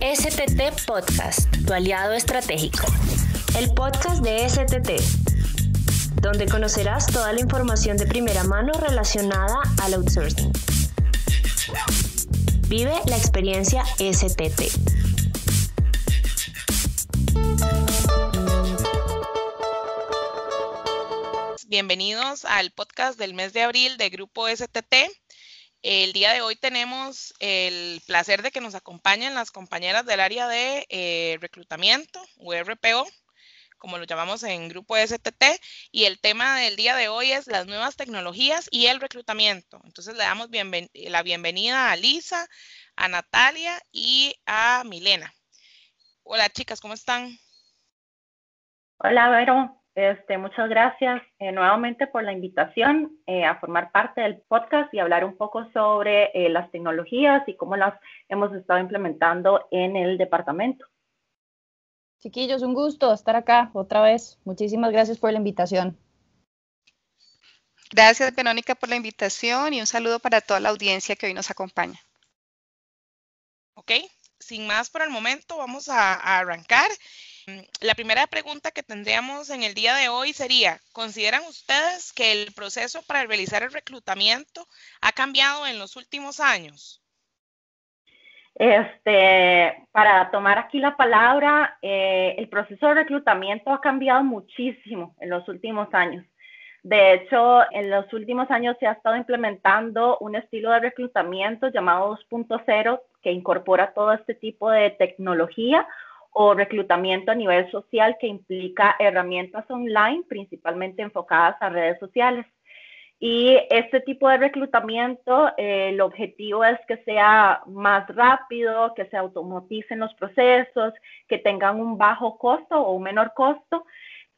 STT Podcast, tu aliado estratégico. El podcast de STT, donde conocerás toda la información de primera mano relacionada al outsourcing. Vive la experiencia STT. Bienvenidos al podcast del mes de abril de Grupo STT. El día de hoy tenemos el placer de que nos acompañen las compañeras del área de eh, reclutamiento, URPO, como lo llamamos en Grupo STT, y el tema del día de hoy es las nuevas tecnologías y el reclutamiento. Entonces le damos la bienvenida a Lisa, a Natalia y a Milena. Hola chicas, ¿cómo están? Hola, Vero. Este, muchas gracias eh, nuevamente por la invitación eh, a formar parte del podcast y hablar un poco sobre eh, las tecnologías y cómo las hemos estado implementando en el departamento. Chiquillos, un gusto estar acá otra vez. Muchísimas gracias por la invitación. Gracias, Verónica, por la invitación y un saludo para toda la audiencia que hoy nos acompaña. Ok, sin más por el momento, vamos a, a arrancar. Mm, la primera pregunta que tendríamos en el día de hoy sería, ¿consideran ustedes que el proceso para realizar el reclutamiento ha cambiado en los últimos años? Este, para tomar aquí la palabra, eh, el proceso de reclutamiento ha cambiado muchísimo en los últimos años. De hecho, en los últimos años se ha estado implementando un estilo de reclutamiento llamado 2.0 que incorpora todo este tipo de tecnología o reclutamiento a nivel social que implica herramientas online, principalmente enfocadas a redes sociales. Y este tipo de reclutamiento, eh, el objetivo es que sea más rápido, que se automaticen los procesos, que tengan un bajo costo o un menor costo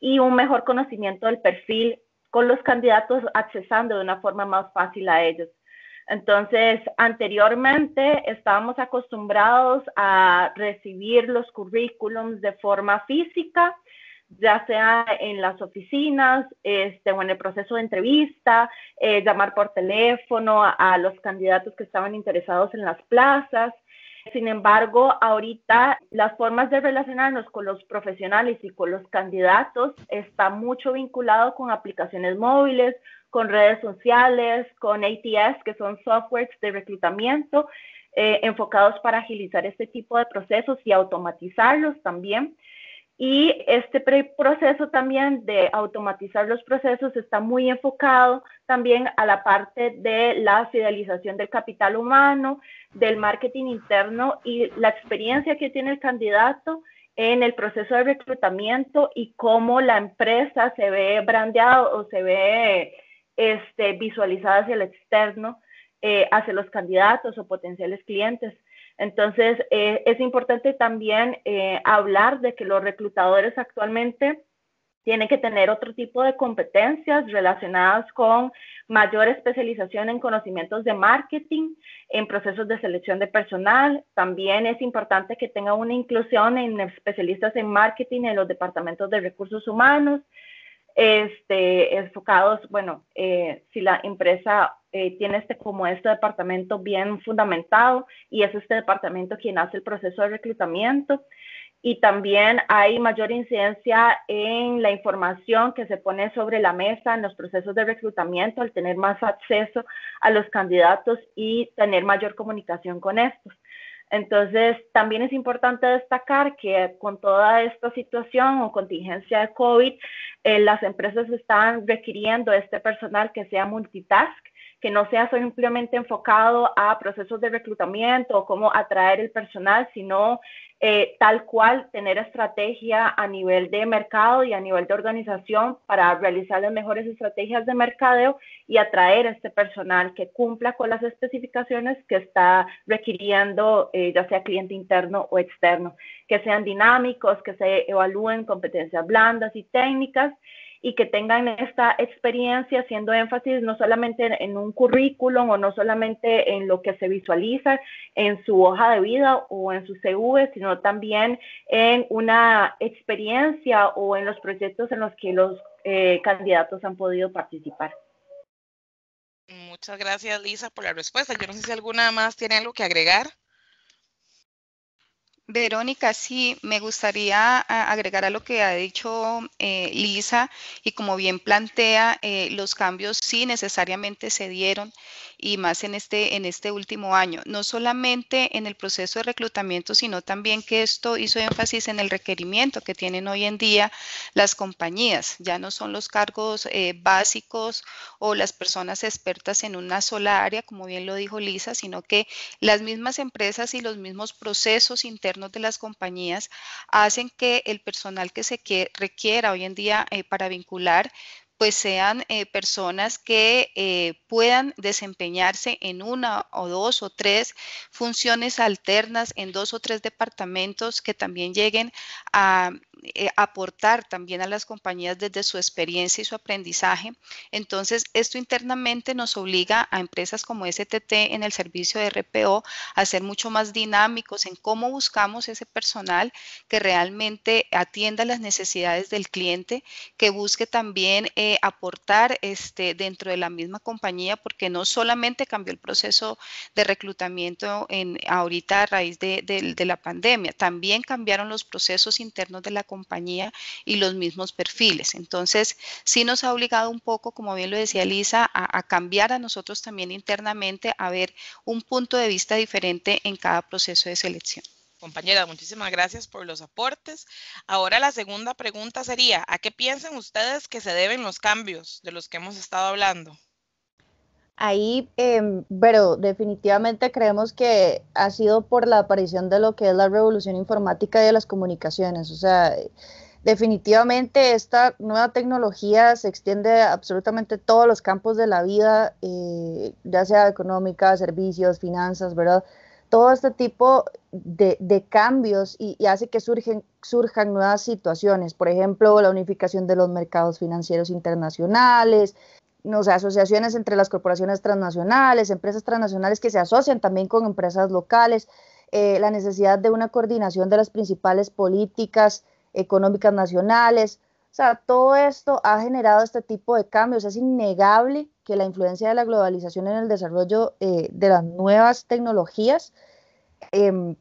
y un mejor conocimiento del perfil con los candidatos accesando de una forma más fácil a ellos. Entonces, anteriormente estábamos acostumbrados a recibir los currículums de forma física, ya sea en las oficinas este, o en el proceso de entrevista, eh, llamar por teléfono a, los candidatos que estaban interesados en las plazas. Sin embargo, ahorita las formas de relacionarnos con los profesionales y con los candidatos está mucho vinculado con aplicaciones móviles, con redes sociales, con ATS, que son softwares de reclutamiento, eh, enfocados para agilizar este tipo de procesos y automatizarlos también. Y este proceso también de automatizar los procesos está muy enfocado también a la parte de la fidelización del capital humano, del marketing interno y la experiencia que tiene el candidato en el proceso de reclutamiento y cómo la empresa se ve brandeada o se ve este, visualizada hacia el externo, eh, hacia los candidatos o potenciales clientes. Entonces, eh, es importante también eh, hablar de que los reclutadores actualmente tienen que tener otro tipo de competencias relacionadas con mayor especialización en conocimientos de marketing, en procesos de selección de personal. También es importante que tenga una inclusión en especialistas en marketing en los departamentos de recursos humanos, este, enfocados, bueno, eh, si la empresa eh, tiene este como este departamento bien fundamentado y es este departamento quien hace el proceso de reclutamiento y también hay mayor incidencia en la información que se pone sobre la mesa en los procesos de reclutamiento al tener más acceso a los candidatos y tener mayor comunicación con estos. Entonces, también es importante destacar que con toda esta situación o contingencia de COVID, eh, las empresas están requiriendo este personal que sea multitask, que no sea simplemente enfocado a procesos de reclutamiento o cómo atraer el personal, sino eh, tal cual tener estrategia a nivel de mercado y a nivel de organización para realizar las mejores estrategias de mercadeo y atraer a este personal que cumpla con las especificaciones que está requiriendo, eh, ya sea cliente interno o externo, que sean dinámicos, que se evalúen competencias blandas y técnicas y que tengan esta experiencia haciendo énfasis no solamente en un currículum o no solamente en lo que se visualiza en su hoja de vida o en su CV, sino también en una experiencia o en los proyectos en los que los eh, candidatos han podido participar. Muchas gracias, Lisa, por la respuesta. Yo no sé si alguna más tiene algo que agregar. Verónica, sí, me gustaría agregar a lo que ha dicho eh, Lisa y como bien plantea, eh, los cambios sí necesariamente se dieron y más en este, en este último año, no solamente en el proceso de reclutamiento, sino también que esto hizo énfasis en el requerimiento que tienen hoy en día las compañías. Ya no son los cargos eh, básicos o las personas expertas en una sola área, como bien lo dijo Lisa, sino que las mismas empresas y los mismos procesos internos de las compañías hacen que el personal que se requiera hoy en día eh, para vincular pues sean eh, personas que eh, puedan desempeñarse en una o dos o tres funciones alternas en dos o tres departamentos que también lleguen a eh, aportar también a las compañías desde su experiencia y su aprendizaje. Entonces, esto internamente nos obliga a empresas como STT en el servicio de RPO a ser mucho más dinámicos en cómo buscamos ese personal que realmente atienda las necesidades del cliente, que busque también aportar este, dentro de la misma compañía, porque no solamente cambió el proceso de reclutamiento en, ahorita a raíz de, de la pandemia, también cambiaron los procesos internos de la compañía y los mismos perfiles. Entonces, sí nos ha obligado un poco, como bien lo decía Lisa, a, a cambiar a nosotros también internamente, a ver un punto de vista diferente en cada proceso de selección. Compañera, muchísimas gracias por los aportes. Ahora la segunda pregunta sería, ¿a qué piensan ustedes que se deben los cambios de los que hemos estado hablando? Ahí, em, pero definitivamente creemos que ha sido por la aparición de lo que es la revolución informática y de las comunicaciones. O sea, definitivamente esta nueva tecnología se extiende a absolutamente todos los campos de la vida, eh, ya sea económica, servicios, finanzas, ¿verdad? Todo este tipo de, cambios y, hace que surgen, surjan nuevas situaciones, por ejemplo, la unificación de los mercados financieros internacionales, asociaciones entre las corporaciones transnacionales, empresas transnacionales que se asocian también con empresas locales, eh, la necesidad de una coordinación de las principales políticas económicas nacionales. O sea, todo esto ha generado este tipo de cambios. Es innegable que la influencia de la globalización en el desarrollo eh, de las nuevas tecnologías em,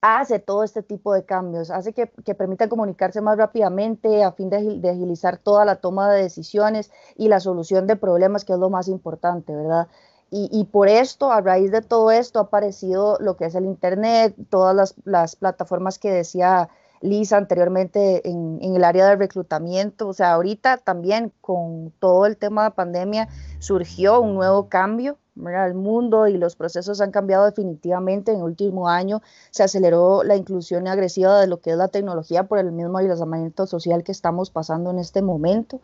hace todo este tipo de cambios, hace que, permitan comunicarse más rápidamente a fin de, agilizar toda la toma de decisiones y la solución de problemas, que es lo más importante, ¿verdad? Y, por esto, a raíz de todo esto, ha aparecido lo que es el Internet, todas las plataformas que decía Lisa anteriormente en, el área del reclutamiento. O sea, ahorita también con todo el tema de pandemia surgió un nuevo cambio. El mundo y los procesos han cambiado definitivamente. En el último año se aceleró la inclusión agresiva de lo que es la tecnología por el mismo aislamiento social que estamos pasando en este momento.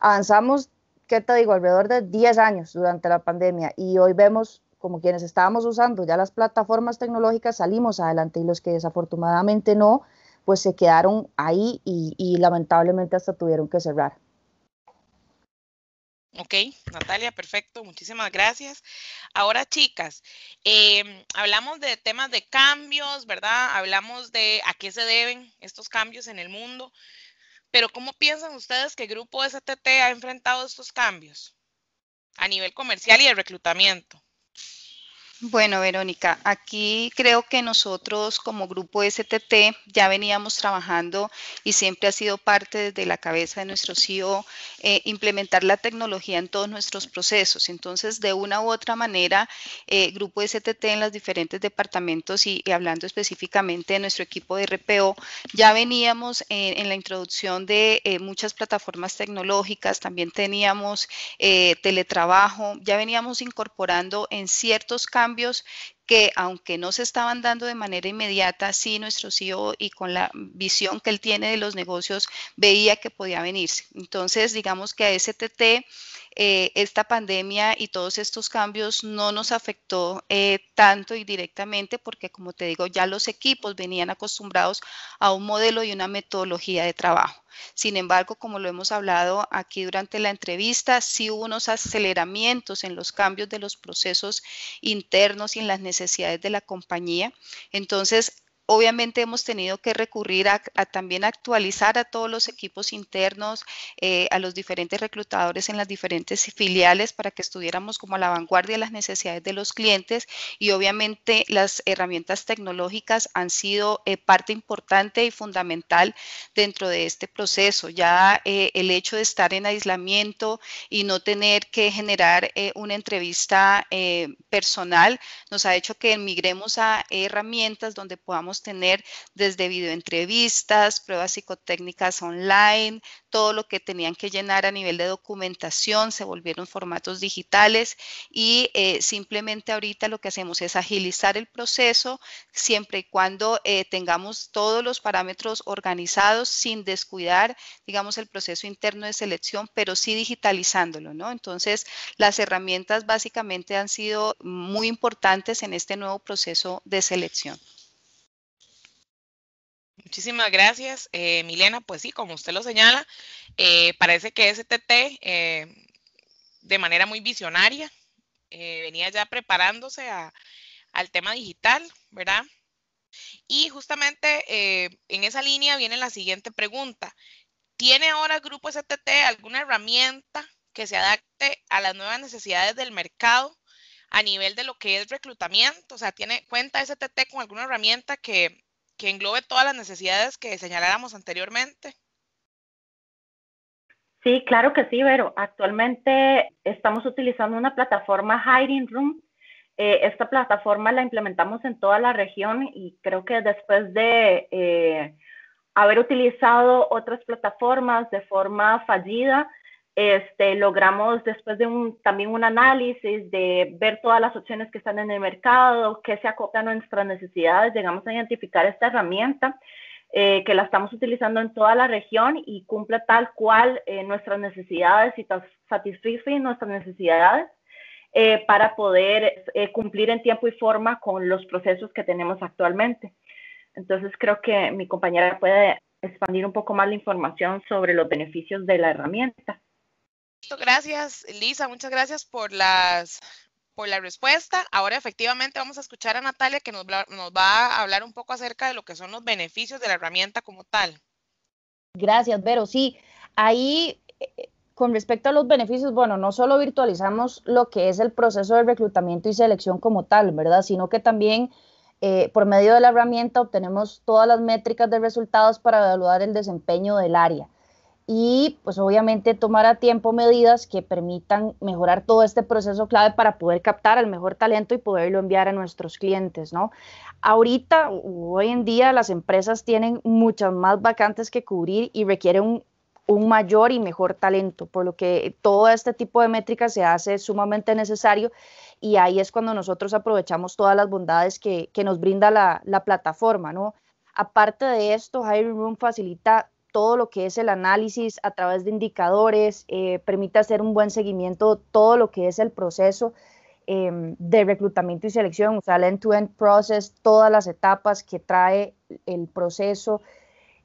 Avanzamos, ¿qué te digo?, alrededor de 10 años durante la pandemia y hoy vemos como quienes estábamos usando ya las plataformas tecnológicas salimos adelante y los que desafortunadamente no, pues se quedaron ahí y, lamentablemente hasta tuvieron que cerrar. Ok, Natalia, perfecto, muchísimas gracias. Ahora, chicas, em, hablamos de temas de cambios, ¿verdad? Hablamos de a qué se deben estos cambios en el mundo, pero ¿cómo piensan ustedes que el Grupo STT ha enfrentado estos cambios a nivel comercial y de reclutamiento? Bueno, Verónica, aquí creo que nosotros como grupo STT ya veníamos trabajando y siempre ha sido parte desde la cabeza de nuestro CEO eh, implementar la tecnología en todos nuestros procesos. Entonces, de una u otra manera, eh, grupo STT en los diferentes departamentos y, hablando específicamente de nuestro equipo de RPO, ya veníamos en la introducción de eh, muchas plataformas tecnológicas, también teníamos teletrabajo, ya veníamos incorporando en ciertos campos cambios que aunque no se estaban dando de manera inmediata, sí nuestro CEO y con la visión que él tiene de los negocios veía que podía venirse. Entonces, digamos que a STT eh, esta pandemia y todos estos cambios no nos afectó eh, tanto y directamente porque, como te digo, ya los equipos venían acostumbrados a un modelo y una metodología de trabajo. Sin embargo, como lo hemos hablado aquí durante la entrevista, sí hubo unos aceleramientos en los cambios de los procesos internos y en las necesidades de la compañía. Entonces, obviamente hemos tenido que recurrir a, también actualizar a todos los equipos internos, eh, a los diferentes reclutadores en las diferentes filiales para que estuviéramos como a la vanguardia de las necesidades de los clientes y obviamente las herramientas tecnológicas han sido eh, parte importante y fundamental dentro de este proceso. Ya eh, el hecho de estar en aislamiento y no tener que generar una entrevista personal nos ha hecho que migremos a herramientas donde podamos tener desde videoentrevistas, pruebas psicotécnicas online, todo lo que tenían que llenar a nivel de documentación, se volvieron formatos digitales y eh, simplemente ahorita lo que hacemos es agilizar el proceso siempre y cuando eh, tengamos todos los parámetros organizados sin descuidar, digamos, el proceso interno de selección, pero sí digitalizándolo, ¿no? Entonces, las herramientas básicamente han sido muy importantes en este nuevo proceso de selección. Muchísimas gracias, eh, Milena. Pues sí, como usted lo señala, eh, parece que STT, eh, de manera muy visionaria, venía ya preparándose al tema digital, ¿verdad? Y justamente en esa línea viene la siguiente pregunta. ¿Tiene ahora Grupo STT alguna herramienta que se adapte a las nuevas necesidades del mercado a nivel de lo que es reclutamiento? O sea, ¿tiene cuenta STT con alguna herramienta que que englobe todas las necesidades que señaláramos anteriormente? Sí, claro que sí, pero actualmente estamos utilizando una plataforma Hiring Room. Eh, esta plataforma la implementamos en toda la región y creo que después de eh, haber utilizado otras plataformas de forma fallida, este, logramos después de un, también un análisis de ver todas las opciones que están en el mercado, qué se acopla a nuestras necesidades, llegamos a identificar esta herramienta eh, que la estamos utilizando en toda la región y cumple tal cual eh, nuestras necesidades y satisface nuestras necesidades eh, para poder cumplir en tiempo y forma con los procesos que tenemos actualmente. Entonces creo que mi compañera puede expandir un poco más la información sobre los beneficios de la herramienta. Gracias, Lisa. Muchas gracias por las por la respuesta. Ahora efectivamente vamos a escuchar a Natalia que nos, nos va a hablar un poco acerca de lo que son los beneficios de la herramienta como tal. Gracias, Vero. Sí, ahí eh, con respecto a los beneficios, bueno, no solo virtualizamos lo que es el proceso de reclutamiento y selección como tal, ¿verdad? Sino que también eh, por medio de la herramienta obtenemos todas las métricas de resultados para evaluar el desempeño del área y pues obviamente tomar a tiempo medidas que permitan mejorar todo este proceso clave para poder captar al mejor talento y poderlo enviar a nuestros clientes, ¿no? Ahorita, hoy en día, las empresas tienen muchas más vacantes que cubrir y requieren un, un mayor y mejor talento, por lo que todo este tipo de métricas se hace sumamente necesario y ahí es cuando nosotros aprovechamos todas las bondades que, que nos brinda la, la plataforma, ¿no? Aparte de esto, Hiring Room facilita todo lo que es el análisis a través de indicadores, eh, permite hacer un buen seguimiento, todo lo que es el proceso em, de reclutamiento y selección, o sea, el end-to-end process, todas las etapas que trae el proceso,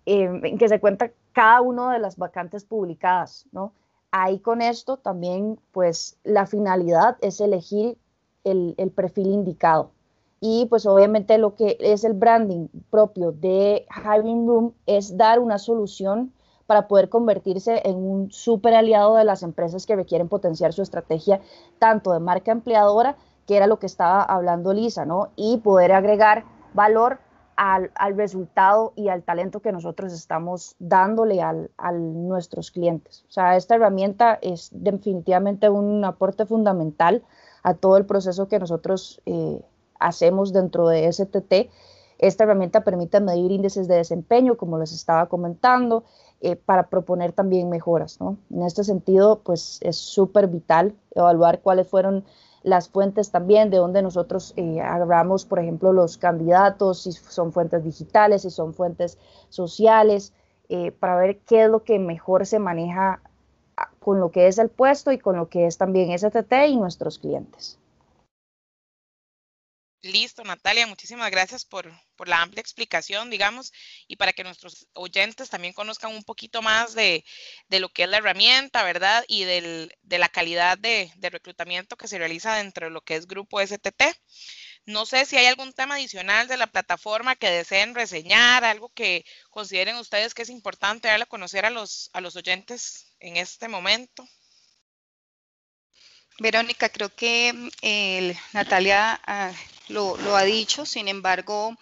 em, en que se cuenta cada una de las vacantes publicadas, ¿no? Ahí con esto también, pues, la finalidad es elegir el perfil indicado y pues obviamente lo que es el branding propio de Hiring Room es dar una solución para poder convertirse en un súper aliado de las empresas que requieren potenciar su estrategia tanto de marca empleadora, que era lo que estaba hablando Lisa, ¿no? Y poder agregar valor al, resultado y al talento que nosotros estamos dándole al, a nuestros clientes. O sea, esta herramienta es definitivamente un aporte fundamental a todo el proceso que nosotros eh, hacemos dentro de STT. Esta herramienta permite medir índices de desempeño, como les estaba comentando, eh, para proponer también mejoras. ¿no? En este sentido, pues es súper vital evaluar cuáles fueron las fuentes también, de donde nosotros eh, agarramos, por ejemplo, los candidatos, si son fuentes digitales, si son fuentes sociales, eh, para ver qué es lo que mejor se maneja ah, con lo que es el puesto y con lo que es también STT y nuestros clientes. Listo, Natalia, muchísimas gracias por, la amplia explicación, digamos, y para que nuestros oyentes también conozcan un poquito más de, lo que es la herramienta, ¿verdad? Y de la calidad de, reclutamiento que se realiza dentro de lo que es Grupo STT. No sé si hay algún tema adicional de la plataforma que deseen reseñar, algo que consideren ustedes que es importante darle a conocer a los, a los oyentes en este momento. Verónica, creo que mm, Natalia ah, lo, lo, ha dicho, sin embargo,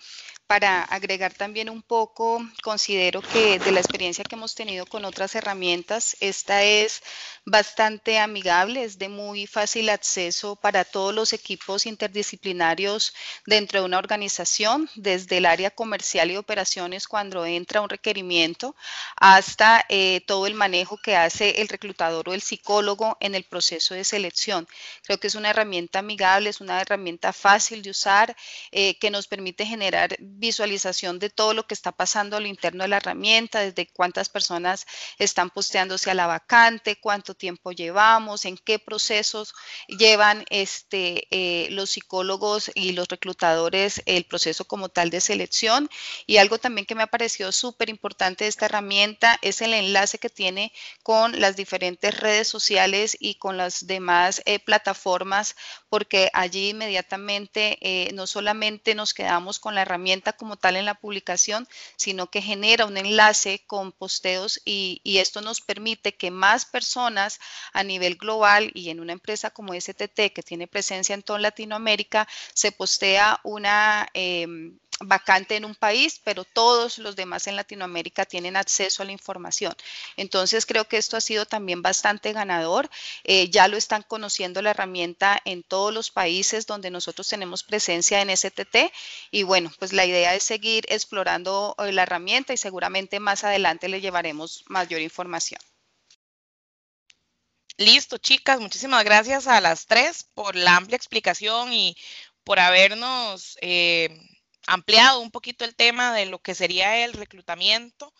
para agregar también un poco, considero que de la experiencia que hemos tenido con otras herramientas, esta es bastante amigable, es de muy fácil acceso para todos los equipos interdisciplinarios dentro de una organización, desde el área comercial y operaciones cuando entra un requerimiento, hasta eh, todo el manejo que hace el reclutador o el psicólogo en el proceso de selección. Creo que es una herramienta amigable, es una herramienta fácil de usar, eh, que nos permite generar visualización de todo lo que está pasando al interno de la herramienta, desde cuántas personas están posteándose a la vacante, cuánto tiempo llevamos, en qué procesos llevan este, eh, los psicólogos y los reclutadores el proceso como tal de selección. Y algo también que me ha parecido súper importante de esta herramienta es el enlace que tiene con las diferentes redes sociales y con las demás eh, plataformas, porque allí inmediatamente eh, no solamente nos quedamos con la herramienta como tal en la publicación, sino que genera un enlace con posteos y, esto nos permite que más personas a nivel global y en una empresa como STT que tiene presencia en toda Latinoamérica, se postea una em, vacante en un país, pero todos los demás en Latinoamérica tienen acceso a la información. Entonces creo que esto ha sido también bastante ganador. Eh, ya lo están conociendo la herramienta en todos los países donde nosotros tenemos presencia en STT y bueno, pues la idea es seguir explorando eh, la herramienta y seguramente más adelante le llevaremos mayor información. Listo, chicas, muchísimas gracias a las tres por la amplia explicación y por habernos eh, ampliado un poquito el tema de lo que sería el reclutamiento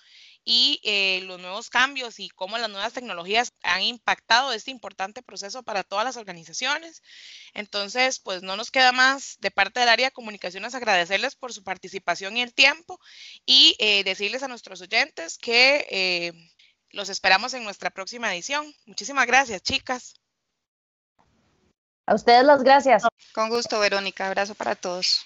y eh, los nuevos cambios y cómo las nuevas tecnologías han impactado este importante proceso para todas las organizaciones. Entonces, pues no nos queda más de parte del área de comunicaciones agradecerles por su participación y el tiempo y eh, decirles a nuestros oyentes que los esperamos en nuestra próxima edición. Muchísimas gracias, chicas. A ustedes las gracias. Con gusto, Verónica. Abrazo para todos.